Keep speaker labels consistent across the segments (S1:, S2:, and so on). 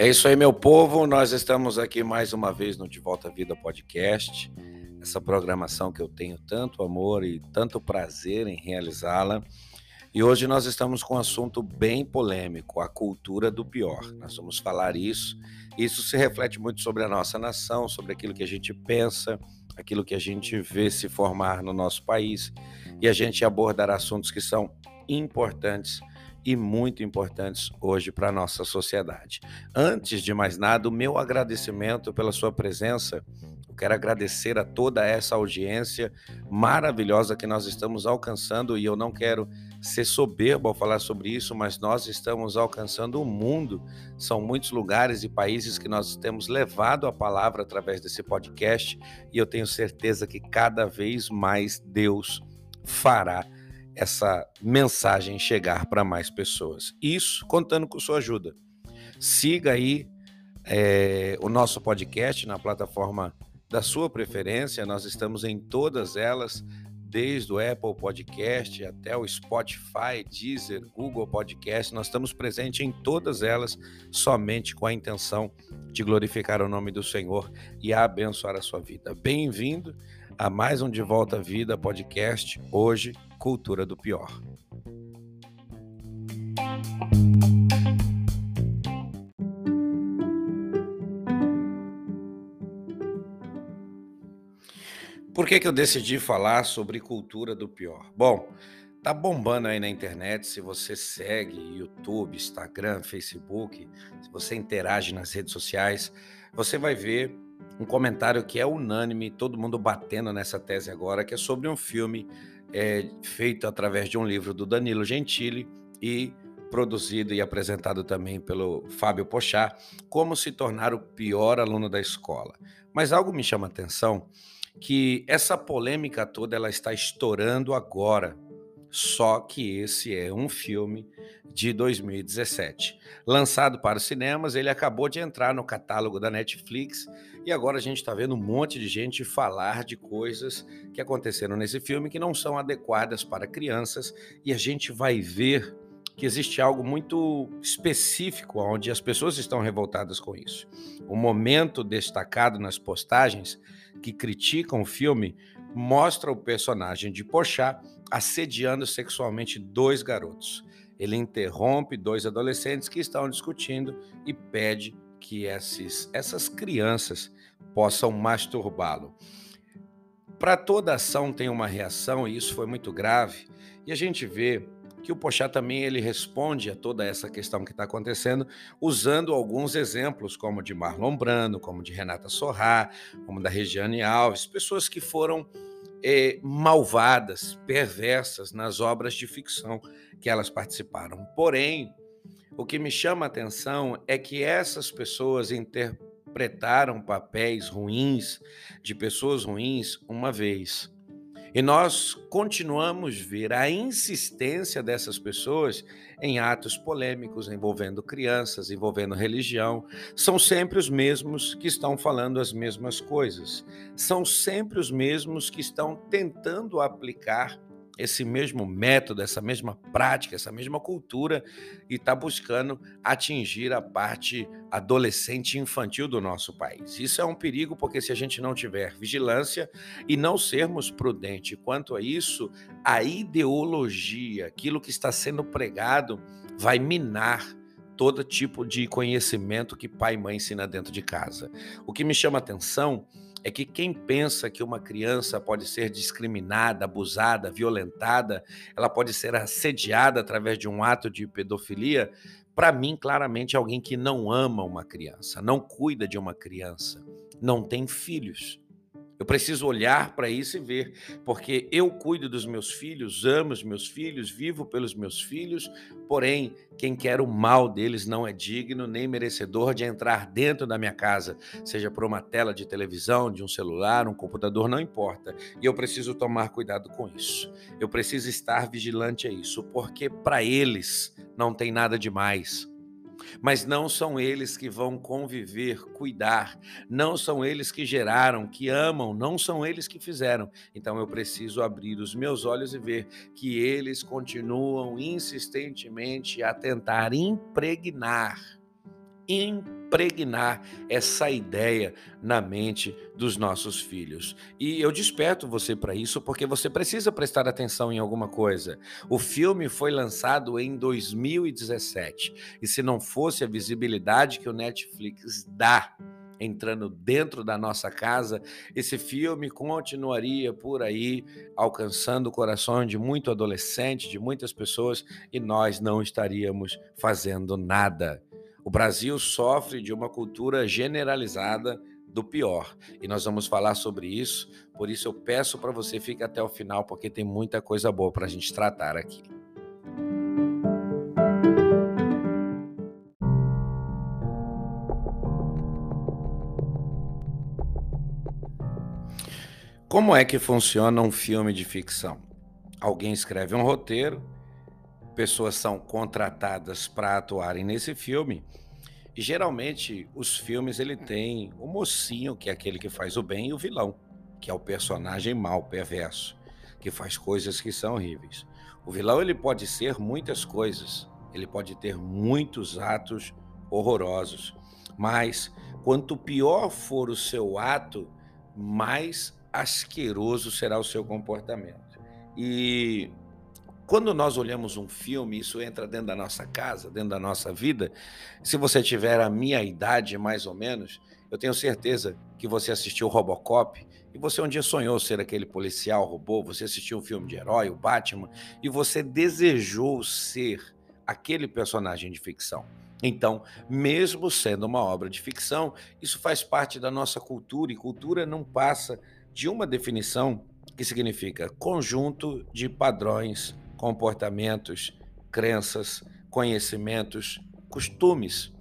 S1: É isso aí, meu povo. Nós estamos aqui mais uma vez no De Volta à Vida podcast. Essa programação que eu tenho tanto amor e tanto prazer em realizá-la. E hoje nós estamos com um assunto bem polêmico, a cultura do pior. Nós vamos falar isso. Isso se reflete muito sobre a nossa nação, sobre aquilo que a gente pensa, aquilo que a gente vê se formar no nosso país. E a gente abordará assuntos que são importantes e muito importantes hoje para a nossa sociedade. Antes de mais nada, o meu agradecimento pela sua presença. Eu quero agradecer a toda essa audiência maravilhosa que nós estamos alcançando e eu não quero ser soberbo ao falar sobre isso, mas nós estamos alcançando o mundo. São muitos lugares e países que nós temos levado a palavra através desse podcast e eu tenho certeza que cada vez mais Deus fará essa mensagem chegar para mais pessoas. Isso contando com sua ajuda. Siga aí é, o nosso podcast na plataforma da sua preferência, nós estamos em todas elas, desde o Apple Podcast até o Spotify, Deezer, Google Podcast, nós estamos presentes em todas elas, somente com a intenção de glorificar o nome do Senhor e abençoar a sua vida. Bem-vindo a mais um De Volta à Vida podcast, hoje, Cultura do Pior. Por que, que eu decidi falar sobre cultura do pior? Bom, tá bombando aí na internet. Se você segue YouTube, Instagram, Facebook, se você interage nas redes sociais, você vai ver um comentário que é unânime, todo mundo batendo nessa tese agora, que é sobre um filme é, feito através de um livro do Danilo Gentili e produzido e apresentado também pelo Fábio Pochá, Como se tornar o pior aluno da escola. Mas algo me chama a atenção que essa polêmica toda ela está estourando agora. Só que esse é um filme de 2017. Lançado para os cinemas, ele acabou de entrar no catálogo da Netflix e agora a gente está vendo um monte de gente falar de coisas que aconteceram nesse filme que não são adequadas para crianças e a gente vai ver que existe algo muito específico onde as pessoas estão revoltadas com isso. O momento destacado nas postagens que criticam o filme mostra o personagem de Pochá assediando sexualmente dois garotos. Ele interrompe dois adolescentes que estão discutindo e pede que esses, essas crianças possam masturbá-lo. Para toda ação tem uma reação e isso foi muito grave. E a gente vê que o Pochá também ele responde a toda essa questão que está acontecendo usando alguns exemplos, como de Marlon Brando, como de Renata Sorrá, como da Regiane Alves, pessoas que foram é, malvadas, perversas nas obras de ficção que elas participaram. Porém, o que me chama a atenção é que essas pessoas interpretaram papéis ruins de pessoas ruins uma vez. E nós continuamos ver a insistência dessas pessoas em atos polêmicos envolvendo crianças, envolvendo religião. São sempre os mesmos que estão falando as mesmas coisas. São sempre os mesmos que estão tentando aplicar esse mesmo método, essa mesma prática, essa mesma cultura e está buscando atingir a parte adolescente infantil do nosso país. Isso é um perigo porque se a gente não tiver vigilância e não sermos prudentes quanto a isso, a ideologia, aquilo que está sendo pregado, vai minar todo tipo de conhecimento que pai e mãe ensina dentro de casa. O que me chama atenção é que quem pensa que uma criança pode ser discriminada, abusada, violentada, ela pode ser assediada através de um ato de pedofilia, para mim, claramente, é alguém que não ama uma criança, não cuida de uma criança, não tem filhos. Eu preciso olhar para isso e ver, porque eu cuido dos meus filhos, amo os meus filhos, vivo pelos meus filhos, porém, quem quer o mal deles não é digno nem merecedor de entrar dentro da minha casa, seja por uma tela de televisão, de um celular, um computador, não importa. E eu preciso tomar cuidado com isso. Eu preciso estar vigilante a isso, porque para eles não tem nada demais. Mas não são eles que vão conviver, cuidar, não são eles que geraram, que amam, não são eles que fizeram. Então eu preciso abrir os meus olhos e ver que eles continuam insistentemente a tentar impregnar, impregnar essa ideia na mente dos nossos filhos. E eu desperto você para isso porque você precisa prestar atenção em alguma coisa. O filme foi lançado em 2017 e se não fosse a visibilidade que o Netflix dá entrando dentro da nossa casa, esse filme continuaria por aí alcançando o coração de muito adolescente, de muitas pessoas e nós não estaríamos fazendo nada. O Brasil sofre de uma cultura generalizada do pior. E nós vamos falar sobre isso. Por isso eu peço para você fique até o final, porque tem muita coisa boa para a gente tratar aqui. Como é que funciona um filme de ficção? Alguém escreve um roteiro, pessoas são contratadas para atuarem nesse filme. E geralmente os filmes ele tem o mocinho, que é aquele que faz o bem, e o vilão, que é o personagem mau, perverso, que faz coisas que são horríveis. O vilão ele pode ser muitas coisas, ele pode ter muitos atos horrorosos, mas quanto pior for o seu ato, mais asqueroso será o seu comportamento. E quando nós olhamos um filme, isso entra dentro da nossa casa, dentro da nossa vida. Se você tiver a minha idade, mais ou menos, eu tenho certeza que você assistiu Robocop e você um dia sonhou ser aquele policial robô, você assistiu um filme de herói, o Batman, e você desejou ser aquele personagem de ficção. Então, mesmo sendo uma obra de ficção, isso faz parte da nossa cultura e cultura não passa de uma definição que significa conjunto de padrões comportamentos, crenças, conhecimentos, costumes,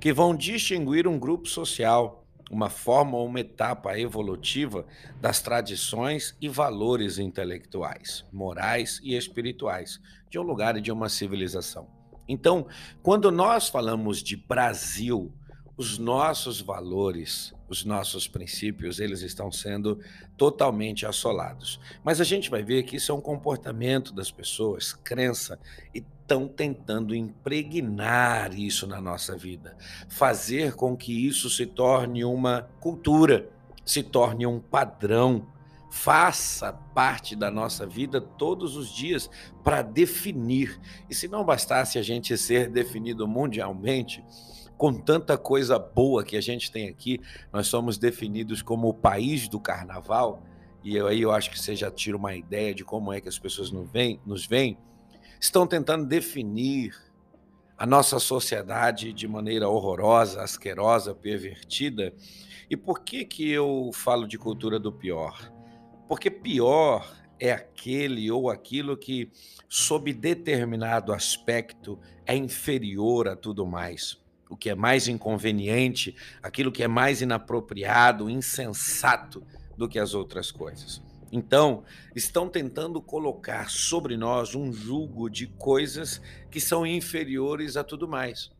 S1: que vão distinguir um grupo social, uma forma ou uma etapa evolutiva das tradições e valores intelectuais, morais e espirituais de um lugar e de uma civilização. Então, quando nós falamos de Brasil, os nossos valores, os nossos princípios, eles estão sendo totalmente assolados. Mas a gente vai ver que isso é um comportamento das pessoas, crença, e estão tentando impregnar isso na nossa vida, fazer com que isso se torne uma cultura, se torne um padrão, faça parte da nossa vida todos os dias para definir. E se não bastasse a gente ser definido mundialmente, com tanta coisa boa que a gente tem aqui, nós somos definidos como o país do carnaval, e aí eu acho que você já tira uma ideia de como é que as pessoas nos veem, nos veem estão tentando definir a nossa sociedade de maneira horrorosa, asquerosa, pervertida. E por que que eu falo de cultura do pior? Porque pior é aquele ou aquilo que, sob determinado aspecto, é inferior a tudo mais o que é mais inconveniente, aquilo que é mais inapropriado, insensato do que as outras coisas. Então, estão tentando colocar sobre nós um julgo de coisas que são inferiores a tudo mais.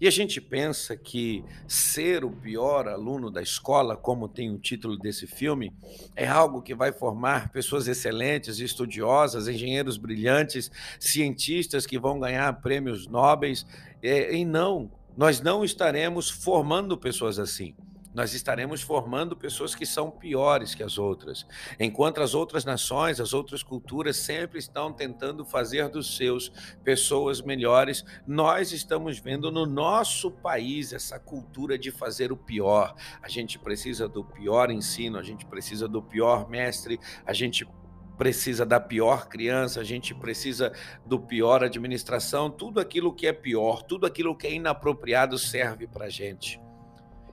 S1: E a gente pensa que ser o pior aluno da escola, como tem o título desse filme, é algo que vai formar pessoas excelentes, estudiosas, engenheiros brilhantes, cientistas que vão ganhar prêmios nobres. E não, nós não estaremos formando pessoas assim. Nós estaremos formando pessoas que são piores que as outras. Enquanto as outras nações, as outras culturas sempre estão tentando fazer dos seus pessoas melhores, nós estamos vendo no nosso país essa cultura de fazer o pior. A gente precisa do pior ensino, a gente precisa do pior mestre, a gente precisa da pior criança, a gente precisa do pior administração, tudo aquilo que é pior, tudo aquilo que é inapropriado serve para a gente.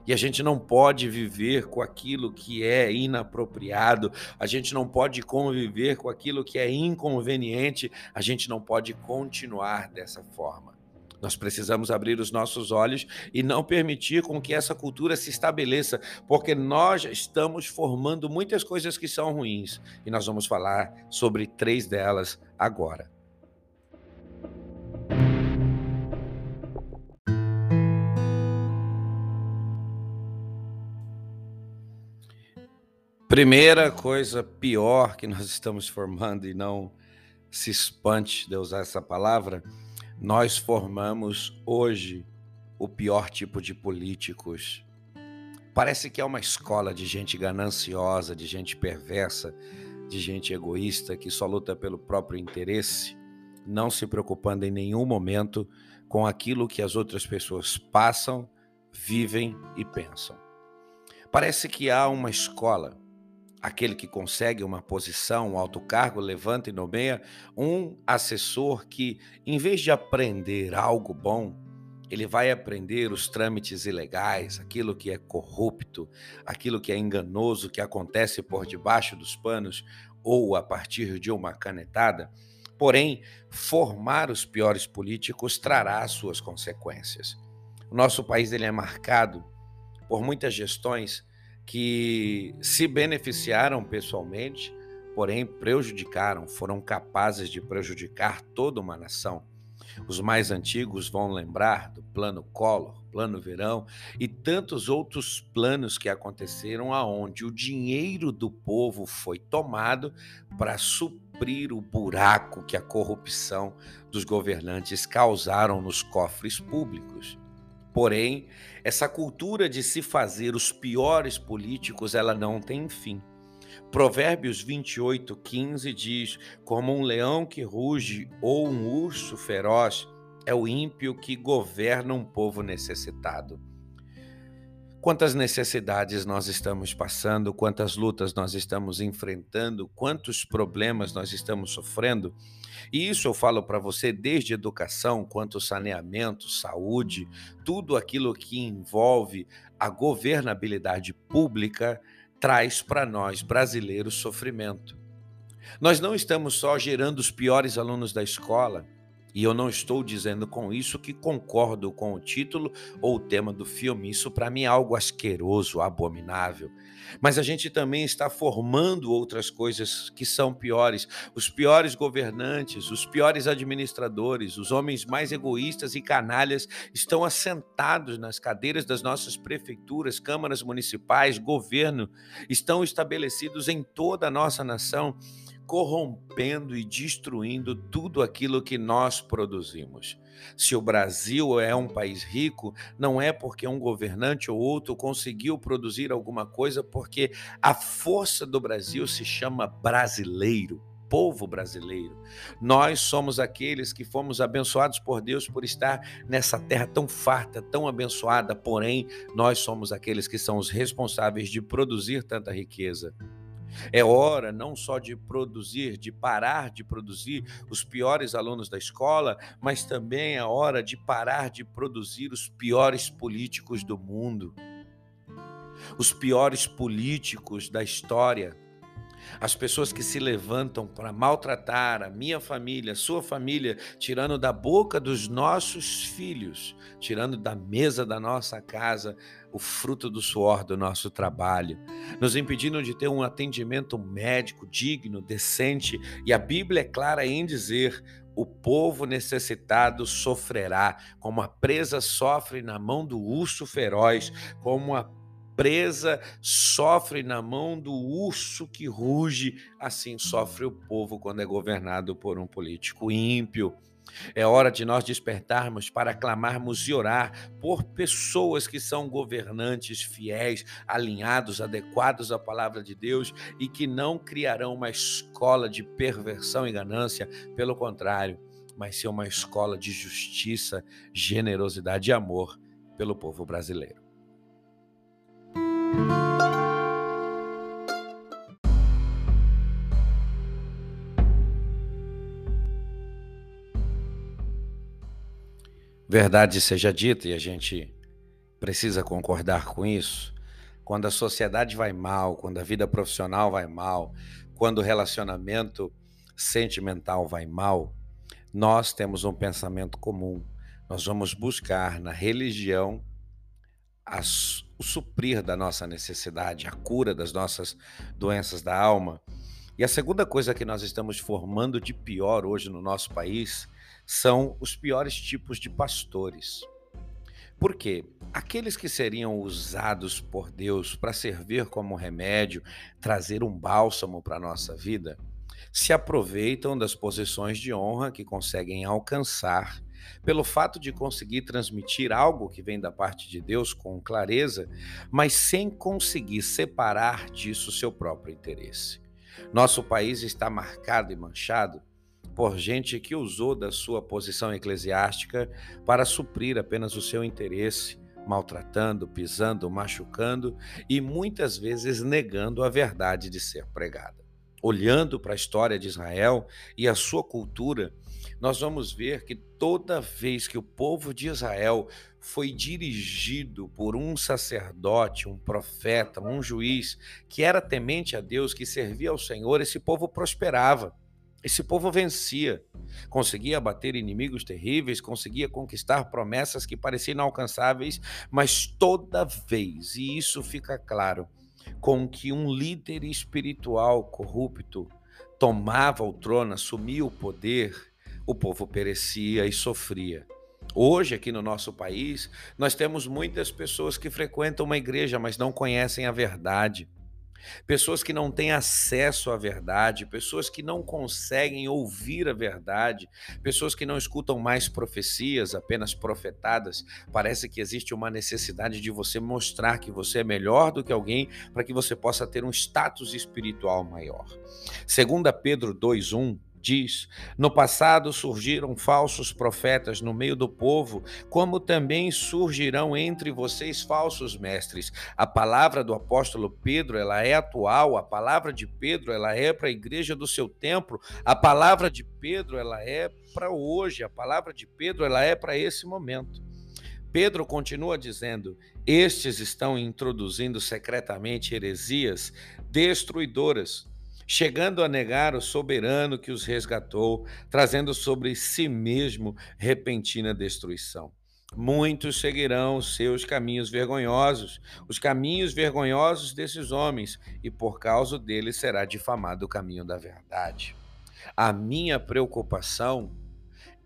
S1: E a gente não pode viver com aquilo que é inapropriado, a gente não pode conviver com aquilo que é inconveniente, a gente não pode continuar dessa forma. Nós precisamos abrir os nossos olhos e não permitir com que essa cultura se estabeleça, porque nós estamos formando muitas coisas que são ruins e nós vamos falar sobre três delas agora. Primeira coisa pior que nós estamos formando, e não se espante de usar essa palavra, nós formamos hoje o pior tipo de políticos. Parece que é uma escola de gente gananciosa, de gente perversa, de gente egoísta que só luta pelo próprio interesse, não se preocupando em nenhum momento com aquilo que as outras pessoas passam, vivem e pensam. Parece que há uma escola aquele que consegue uma posição, um alto cargo, levanta e nomeia um assessor que, em vez de aprender algo bom, ele vai aprender os trâmites ilegais, aquilo que é corrupto, aquilo que é enganoso, que acontece por debaixo dos panos ou a partir de uma canetada. Porém, formar os piores políticos trará suas consequências. O nosso país ele é marcado por muitas gestões que se beneficiaram pessoalmente, porém prejudicaram, foram capazes de prejudicar toda uma nação. Os mais antigos vão lembrar do Plano Collor, Plano Verão e tantos outros planos que aconteceram aonde o dinheiro do povo foi tomado para suprir o buraco que a corrupção dos governantes causaram nos cofres públicos. Porém, essa cultura de se fazer os piores políticos, ela não tem fim. Provérbios 28, 15 diz: Como um leão que ruge ou um urso feroz, é o ímpio que governa um povo necessitado. Quantas necessidades nós estamos passando, quantas lutas nós estamos enfrentando, quantos problemas nós estamos sofrendo. E isso eu falo para você desde educação, quanto saneamento, saúde, tudo aquilo que envolve a governabilidade pública traz para nós brasileiros sofrimento. Nós não estamos só gerando os piores alunos da escola, e eu não estou dizendo com isso que concordo com o título ou o tema do filme. Isso para mim é algo asqueroso, abominável. Mas a gente também está formando outras coisas que são piores. Os piores governantes, os piores administradores, os homens mais egoístas e canalhas estão assentados nas cadeiras das nossas prefeituras, câmaras municipais, governo, estão estabelecidos em toda a nossa nação corrompendo e destruindo tudo aquilo que nós produzimos. Se o Brasil é um país rico, não é porque um governante ou outro conseguiu produzir alguma coisa, porque a força do Brasil se chama brasileiro povo brasileiro. Nós somos aqueles que fomos abençoados por Deus por estar nessa terra tão farta, tão abençoada, porém, nós somos aqueles que são os responsáveis de produzir tanta riqueza. É hora não só de produzir, de parar de produzir os piores alunos da escola, mas também é hora de parar de produzir os piores políticos do mundo. Os piores políticos da história as pessoas que se levantam para maltratar a minha família, a sua família, tirando da boca dos nossos filhos, tirando da mesa da nossa casa o fruto do suor do nosso trabalho, nos impedindo de ter um atendimento médico digno, decente, e a Bíblia é clara em dizer: o povo necessitado sofrerá, como a presa sofre na mão do urso feroz, como a presa sofre na mão do urso que ruge, assim sofre o povo quando é governado por um político ímpio. É hora de nós despertarmos para clamarmos e orar por pessoas que são governantes fiéis, alinhados, adequados à palavra de Deus e que não criarão uma escola de perversão e ganância, pelo contrário, mas ser uma escola de justiça, generosidade e amor pelo povo brasileiro. Verdade seja dita, e a gente precisa concordar com isso, quando a sociedade vai mal, quando a vida profissional vai mal, quando o relacionamento sentimental vai mal, nós temos um pensamento comum. Nós vamos buscar na religião as, o suprir da nossa necessidade, a cura das nossas doenças da alma. E a segunda coisa que nós estamos formando de pior hoje no nosso país são os piores tipos de pastores. Por quê? aqueles que seriam usados por Deus para servir como remédio, trazer um bálsamo para a nossa vida, se aproveitam das posições de honra que conseguem alcançar pelo fato de conseguir transmitir algo que vem da parte de Deus com clareza, mas sem conseguir separar disso seu próprio interesse. Nosso país está marcado e manchado por gente que usou da sua posição eclesiástica para suprir apenas o seu interesse, maltratando, pisando, machucando e muitas vezes negando a verdade de ser pregada. Olhando para a história de Israel e a sua cultura, nós vamos ver que toda vez que o povo de Israel foi dirigido por um sacerdote, um profeta, um juiz que era temente a Deus, que servia ao Senhor, esse povo prosperava. Esse povo vencia, conseguia abater inimigos terríveis, conseguia conquistar promessas que pareciam inalcançáveis, mas toda vez, e isso fica claro, com que um líder espiritual corrupto tomava o trono, assumia o poder, o povo perecia e sofria. Hoje, aqui no nosso país, nós temos muitas pessoas que frequentam uma igreja, mas não conhecem a verdade pessoas que não têm acesso à verdade, pessoas que não conseguem ouvir a verdade, pessoas que não escutam mais profecias, apenas profetadas. Parece que existe uma necessidade de você mostrar que você é melhor do que alguém para que você possa ter um status espiritual maior. Segunda Pedro 2:1 diz: No passado surgiram falsos profetas no meio do povo, como também surgirão entre vocês falsos mestres. A palavra do apóstolo Pedro, ela é atual, a palavra de Pedro, ela é para a igreja do seu templo, a palavra de Pedro, ela é para hoje, a palavra de Pedro, ela é para esse momento. Pedro continua dizendo: Estes estão introduzindo secretamente heresias destruidoras chegando a negar o soberano que os resgatou, trazendo sobre si mesmo repentina destruição. Muitos seguirão seus caminhos vergonhosos, os caminhos vergonhosos desses homens, e por causa deles será difamado o caminho da verdade. A minha preocupação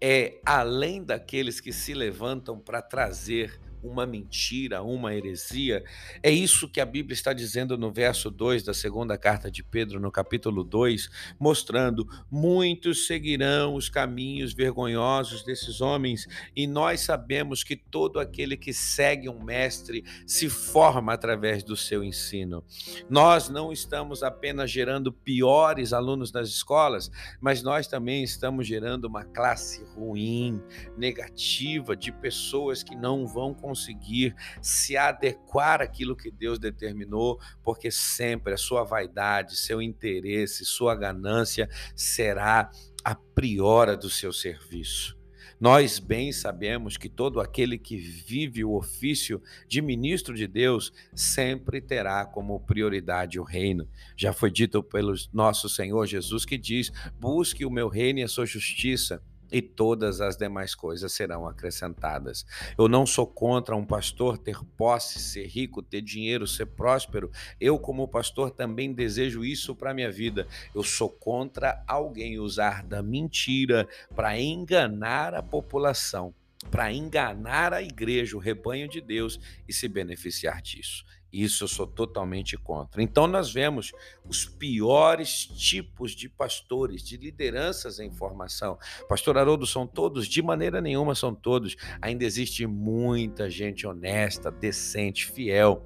S1: é, além daqueles que se levantam para trazer uma mentira, uma heresia. É isso que a Bíblia está dizendo no verso 2 da segunda carta de Pedro, no capítulo 2, mostrando: muitos seguirão os caminhos vergonhosos desses homens, e nós sabemos que todo aquele que segue um mestre se forma através do seu ensino. Nós não estamos apenas gerando piores alunos nas escolas, mas nós também estamos gerando uma classe ruim, negativa, de pessoas que não vão conseguir se adequar àquilo que Deus determinou, porque sempre a sua vaidade, seu interesse, sua ganância será a priora do seu serviço. Nós bem sabemos que todo aquele que vive o ofício de ministro de Deus sempre terá como prioridade o reino. Já foi dito pelo nosso Senhor Jesus que diz: busque o meu reino e a sua justiça e todas as demais coisas serão acrescentadas. Eu não sou contra um pastor ter posse, ser rico, ter dinheiro, ser próspero. Eu, como pastor, também desejo isso para minha vida. Eu sou contra alguém usar da mentira para enganar a população, para enganar a igreja, o rebanho de Deus e se beneficiar disso. Isso eu sou totalmente contra. Então, nós vemos os piores tipos de pastores, de lideranças em formação. Pastor Haroldo, são todos? De maneira nenhuma são todos. Ainda existe muita gente honesta, decente, fiel.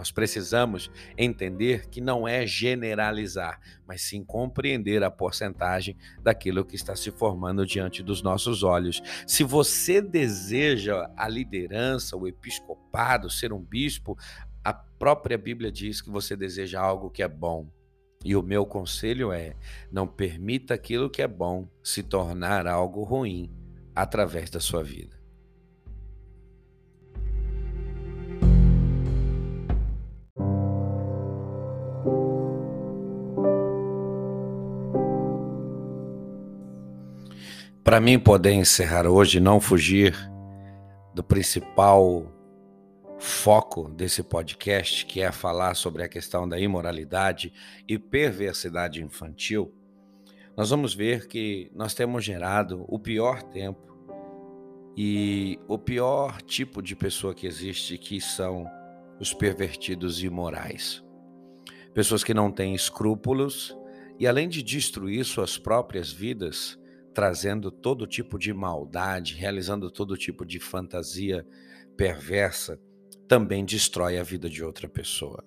S1: Nós precisamos entender que não é generalizar, mas sim compreender a porcentagem daquilo que está se formando diante dos nossos olhos. Se você deseja a liderança, o episcopado, ser um bispo, a própria Bíblia diz que você deseja algo que é bom. E o meu conselho é: não permita aquilo que é bom se tornar algo ruim através da sua vida. Para mim poder encerrar hoje, não fugir do principal foco desse podcast, que é falar sobre a questão da imoralidade e perversidade infantil, nós vamos ver que nós temos gerado o pior tempo E o pior tipo de pessoa que existe que são os pervertidos imorais. Pessoas que não têm escrúpulos e além de destruir suas próprias vidas, trazendo todo tipo de maldade, realizando todo tipo de fantasia perversa, também destrói a vida de outra pessoa.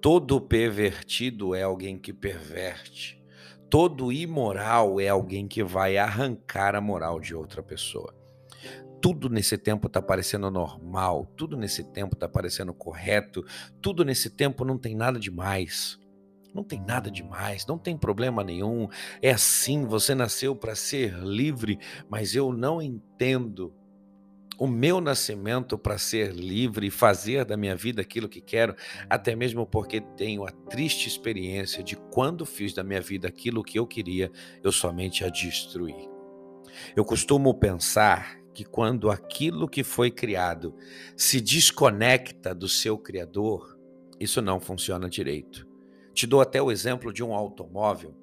S1: Todo pervertido é alguém que perverte. Todo imoral é alguém que vai arrancar a moral de outra pessoa. Tudo nesse tempo está parecendo normal, tudo nesse tempo está parecendo correto, tudo nesse tempo não tem nada demais. Não tem nada demais, não tem problema nenhum. É assim, você nasceu para ser livre, mas eu não entendo o meu nascimento para ser livre e fazer da minha vida aquilo que quero, até mesmo porque tenho a triste experiência de quando fiz da minha vida aquilo que eu queria, eu somente a destruí. Eu costumo pensar que quando aquilo que foi criado se desconecta do seu criador, isso não funciona direito. Te dou até o exemplo de um automóvel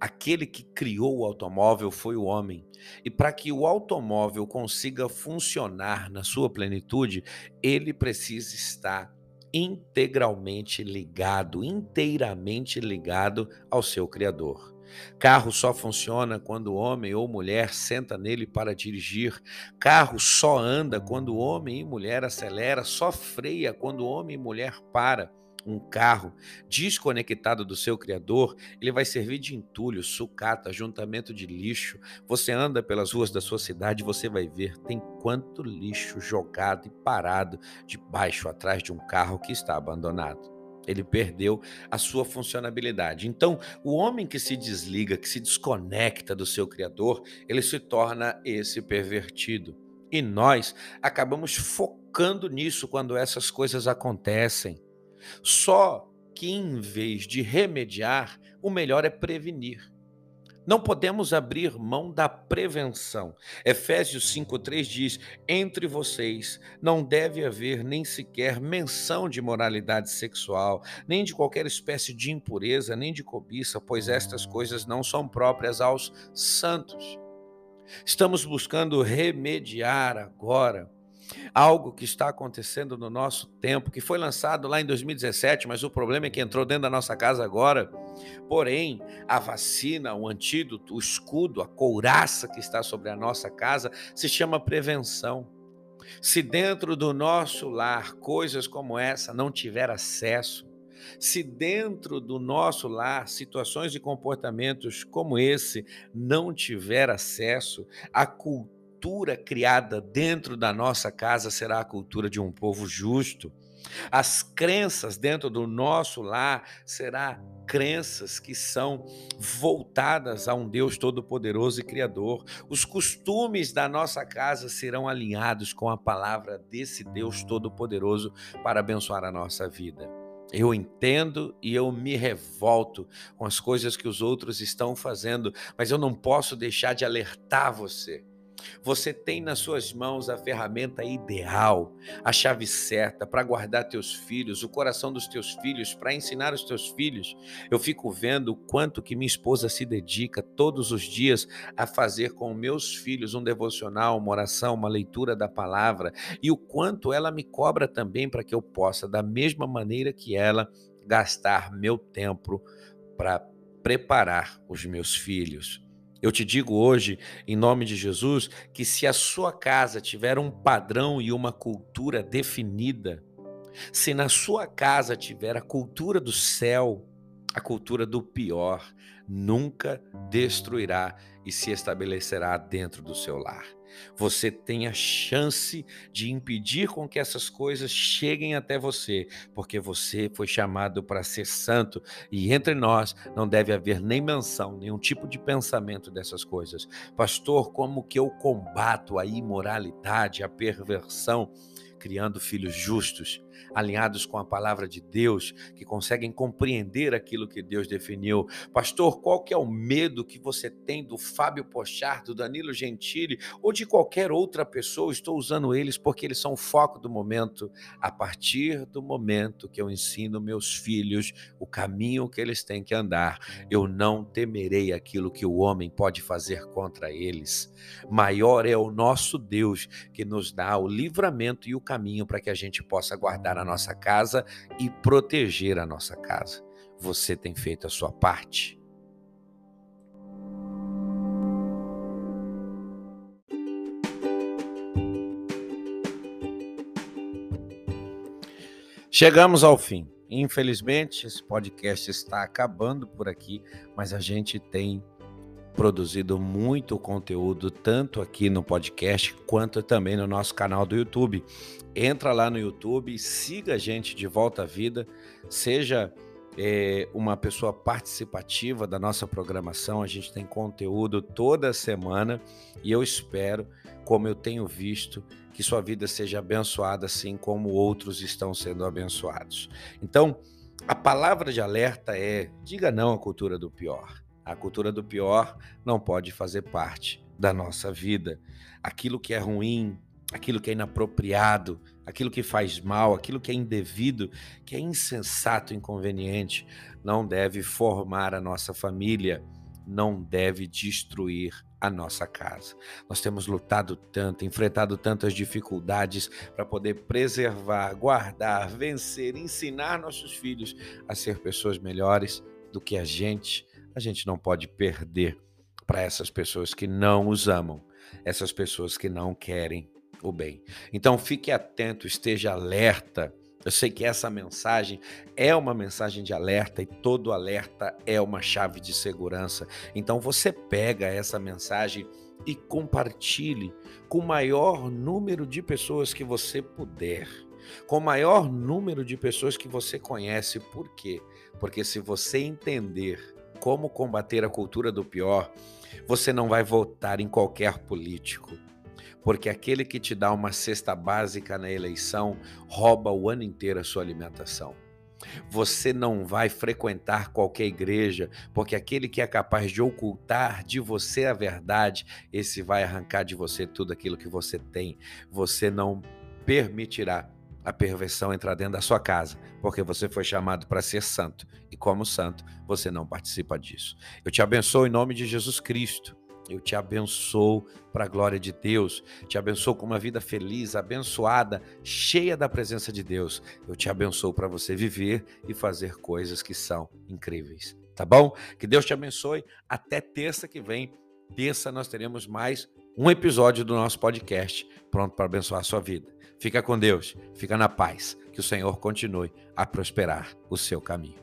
S1: Aquele que criou o automóvel foi o homem. E para que o automóvel consiga funcionar na sua plenitude, ele precisa estar integralmente ligado, inteiramente ligado ao seu Criador. Carro só funciona quando homem ou mulher senta nele para dirigir. Carro só anda quando homem e mulher acelera, só freia quando homem e mulher para um carro desconectado do seu criador, ele vai servir de entulho, sucata, ajuntamento de lixo. Você anda pelas ruas da sua cidade, você vai ver tem quanto lixo jogado e parado debaixo atrás de um carro que está abandonado. Ele perdeu a sua funcionabilidade. Então, o homem que se desliga, que se desconecta do seu criador, ele se torna esse pervertido. E nós acabamos focando nisso quando essas coisas acontecem. Só que em vez de remediar, o melhor é prevenir. Não podemos abrir mão da prevenção. Efésios 5:3 diz: "Entre vocês não deve haver nem sequer menção de moralidade sexual, nem de qualquer espécie de impureza, nem de cobiça, pois estas coisas não são próprias aos santos." Estamos buscando remediar agora algo que está acontecendo no nosso tempo, que foi lançado lá em 2017, mas o problema é que entrou dentro da nossa casa agora. Porém, a vacina, o antídoto, o escudo, a couraça que está sobre a nossa casa se chama prevenção. Se dentro do nosso lar coisas como essa não tiver acesso, se dentro do nosso lar situações e comportamentos como esse não tiver acesso, a cultura cultura criada dentro da nossa casa será a cultura de um povo justo. As crenças dentro do nosso lar será crenças que são voltadas a um Deus todo-poderoso e criador. Os costumes da nossa casa serão alinhados com a palavra desse Deus todo-poderoso para abençoar a nossa vida. Eu entendo e eu me revolto com as coisas que os outros estão fazendo, mas eu não posso deixar de alertar você você tem nas suas mãos a ferramenta ideal, a chave certa para guardar teus filhos, o coração dos teus filhos, para ensinar os teus filhos. Eu fico vendo o quanto que minha esposa se dedica todos os dias a fazer com meus filhos um devocional, uma oração, uma leitura da palavra, e o quanto ela me cobra também para que eu possa, da mesma maneira que ela, gastar meu tempo para preparar os meus filhos. Eu te digo hoje, em nome de Jesus, que se a sua casa tiver um padrão e uma cultura definida, se na sua casa tiver a cultura do céu, a cultura do pior, nunca destruirá e se estabelecerá dentro do seu lar. Você tem a chance de impedir com que essas coisas cheguem até você, porque você foi chamado para ser santo e entre nós não deve haver nem menção, nenhum tipo de pensamento dessas coisas. Pastor, como que eu combato a imoralidade, a perversão? criando filhos justos, alinhados com a palavra de Deus, que conseguem compreender aquilo que Deus definiu. Pastor, qual que é o medo que você tem do Fábio Pochar, do Danilo Gentili ou de qualquer outra pessoa? Estou usando eles porque eles são o foco do momento. A partir do momento que eu ensino meus filhos o caminho que eles têm que andar, eu não temerei aquilo que o homem pode fazer contra eles. Maior é o nosso Deus que nos dá o livramento e o caminho para que a gente possa guardar a nossa casa e proteger a nossa casa. Você tem feito a sua parte? Chegamos ao fim. Infelizmente, esse podcast está acabando por aqui, mas a gente tem produzido muito conteúdo, tanto aqui no podcast quanto também no nosso canal do YouTube. Entra lá no YouTube, siga a gente de volta à vida, seja é, uma pessoa participativa da nossa programação. A gente tem conteúdo toda semana e eu espero, como eu tenho visto, que sua vida seja abençoada assim como outros estão sendo abençoados. Então, a palavra de alerta é: diga não à cultura do pior. A cultura do pior não pode fazer parte da nossa vida. Aquilo que é ruim, aquilo que é inapropriado, aquilo que faz mal, aquilo que é indevido, que é insensato, inconveniente, não deve formar a nossa família, não deve destruir a nossa casa. Nós temos lutado tanto, enfrentado tantas dificuldades para poder preservar, guardar, vencer, ensinar nossos filhos a ser pessoas melhores do que a gente gente não pode perder para essas pessoas que não os amam, essas pessoas que não querem o bem. Então fique atento, esteja alerta. Eu sei que essa mensagem é uma mensagem de alerta e todo alerta é uma chave de segurança. Então você pega essa mensagem e compartilhe com o maior número de pessoas que você puder, com o maior número de pessoas que você conhece. Por quê? Porque se você entender como combater a cultura do pior, você não vai votar em qualquer político. Porque aquele que te dá uma cesta básica na eleição rouba o ano inteiro a sua alimentação. Você não vai frequentar qualquer igreja, porque aquele que é capaz de ocultar de você a verdade, esse vai arrancar de você tudo aquilo que você tem. Você não permitirá a perversão entrar dentro da sua casa, porque você foi chamado para ser santo e, como santo, você não participa disso. Eu te abençoo em nome de Jesus Cristo. Eu te abençoo para a glória de Deus. Te abençoo com uma vida feliz, abençoada, cheia da presença de Deus. Eu te abençoo para você viver e fazer coisas que são incríveis. Tá bom? Que Deus te abençoe. Até terça que vem. Terça nós teremos mais um episódio do nosso podcast pronto para abençoar a sua vida. Fica com Deus, fica na paz, que o Senhor continue a prosperar o seu caminho.